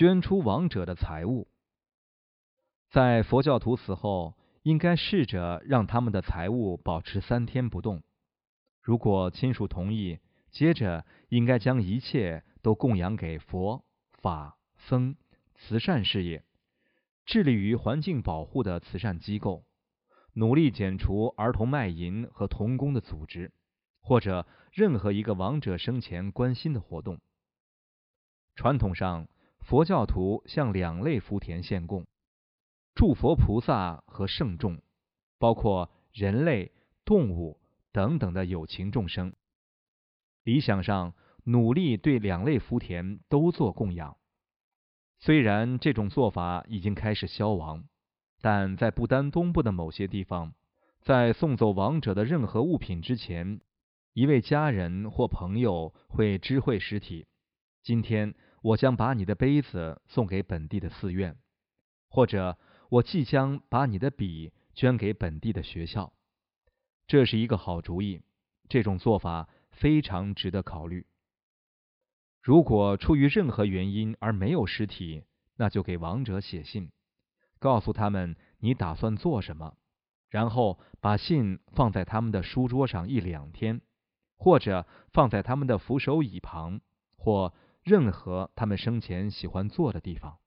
捐出亡者的财物。在佛教徒死后，应该试着让他们的财物保持三天不动。如果亲属同意，接着应该将一切都供养给佛法僧、慈善事业、致力于环境保护的慈善机构、努力减除儿童卖淫和童工的组织，或者任何一个亡者生前关心的活动。传统上，佛教徒向两类福田献供：诸佛菩萨和圣众，包括人类、动物等等的有情众生。理想上，努力对两类福田都做供养。虽然这种做法已经开始消亡，但在不丹东部的某些地方，在送走亡者的任何物品之前，一位家人或朋友会知会尸体：“今天我将把你的杯子送给本地的寺院，或者我即将把你的笔捐给本地的学校。”这是一个好主意。这种做法。非常值得考虑。如果出于任何原因而没有尸体，那就给亡者写信，告诉他们你打算做什么，然后把信放在他们的书桌上一两天，或者放在他们的扶手椅旁，或任何他们生前喜欢坐的地方。